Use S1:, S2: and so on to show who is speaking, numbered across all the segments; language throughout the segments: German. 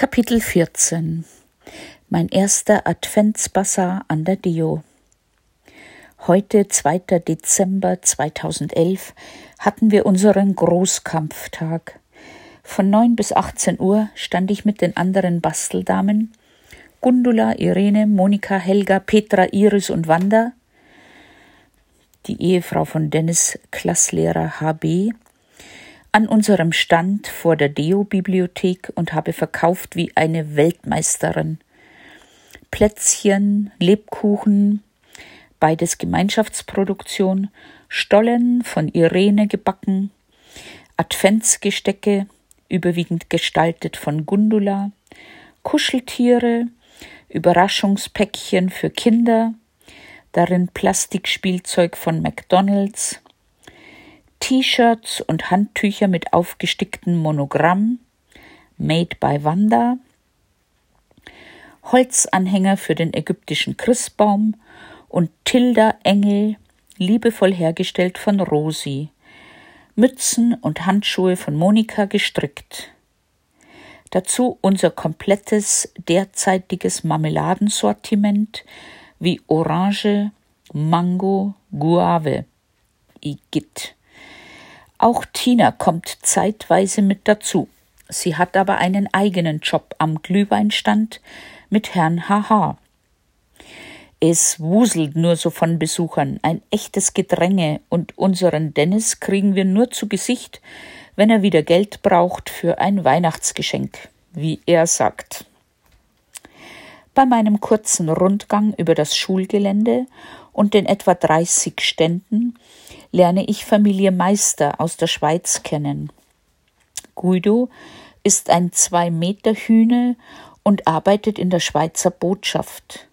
S1: Kapitel 14 Mein erster Adventsbasar an der Dio. Heute, 2. Dezember 2011, hatten wir unseren Großkampftag. Von 9 bis 18 Uhr stand ich mit den anderen Basteldamen Gundula, Irene, Monika, Helga, Petra, Iris und Wanda, die Ehefrau von Dennis Klasslehrer HB, an unserem Stand vor der Deo-Bibliothek und habe verkauft wie eine Weltmeisterin. Plätzchen, Lebkuchen, beides Gemeinschaftsproduktion, Stollen von Irene gebacken, Adventsgestecke, überwiegend gestaltet von Gundula, Kuscheltiere, Überraschungspäckchen für Kinder, darin Plastikspielzeug von McDonald's, T-Shirts und Handtücher mit aufgesticktem Monogramm, Made by Wanda, Holzanhänger für den ägyptischen Christbaum und Tilda-Engel, liebevoll hergestellt von Rosi, Mützen und Handschuhe von Monika gestrickt. Dazu unser komplettes derzeitiges Marmeladensortiment wie Orange, Mango, Guave, Igitt. Auch Tina kommt zeitweise mit dazu. Sie hat aber einen eigenen Job am Glühweinstand mit Herrn Haha. Es wuselt nur so von Besuchern, ein echtes Gedränge, und unseren Dennis kriegen wir nur zu Gesicht, wenn er wieder Geld braucht für ein Weihnachtsgeschenk, wie er sagt. Bei meinem kurzen Rundgang über das Schulgelände und den etwa 30 Ständen lerne ich Familie Meister aus der Schweiz kennen. Guido ist ein Zwei-Meter-Hühne und arbeitet in der Schweizer Botschaft.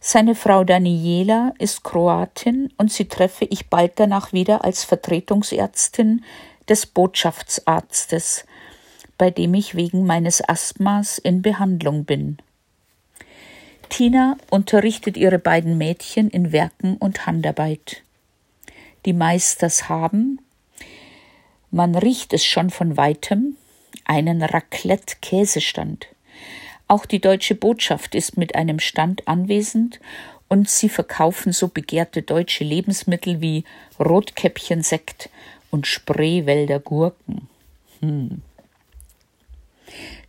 S1: Seine Frau Daniela ist Kroatin und sie treffe ich bald danach wieder als Vertretungsärztin des Botschaftsarztes, bei dem ich wegen meines Asthmas in Behandlung bin. Tina unterrichtet ihre beiden Mädchen in Werken und Handarbeit die Meisters haben. Man riecht es schon von weitem, einen Raclette-Käsestand. Auch die deutsche Botschaft ist mit einem Stand anwesend und sie verkaufen so begehrte deutsche Lebensmittel wie Rotkäppchensekt und Spreewälder Gurken. Hm.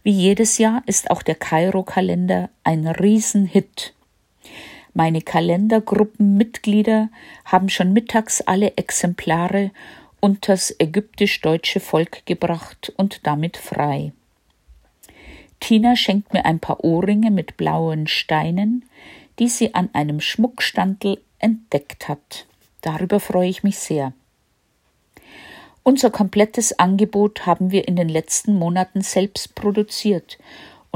S1: Wie jedes Jahr ist auch der Kairo-Kalender ein Riesenhit. Meine Kalendergruppenmitglieder haben schon mittags alle Exemplare unters ägyptisch-deutsche Volk gebracht und damit frei. Tina schenkt mir ein paar Ohrringe mit blauen Steinen, die sie an einem Schmuckstandel entdeckt hat. Darüber freue ich mich sehr. Unser komplettes Angebot haben wir in den letzten Monaten selbst produziert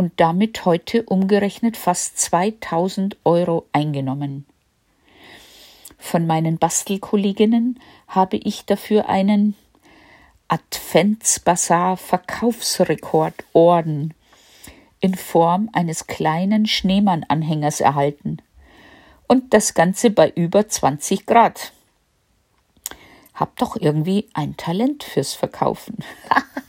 S1: und damit heute umgerechnet fast 2000 Euro eingenommen. Von meinen Bastelkolleginnen habe ich dafür einen Adventsbasar Verkaufsrekordorden in Form eines kleinen Schneemann-Anhängers erhalten. Und das Ganze bei über 20 Grad. Hab doch irgendwie ein Talent fürs Verkaufen.